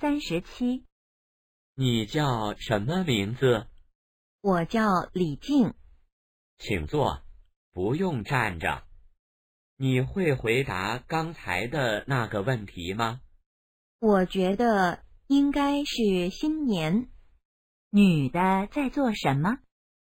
三十七。你叫什么名字？我叫李静。请坐不用站着。你会回答刚才的那个问题吗？我觉得应该是新年。女的在做什么？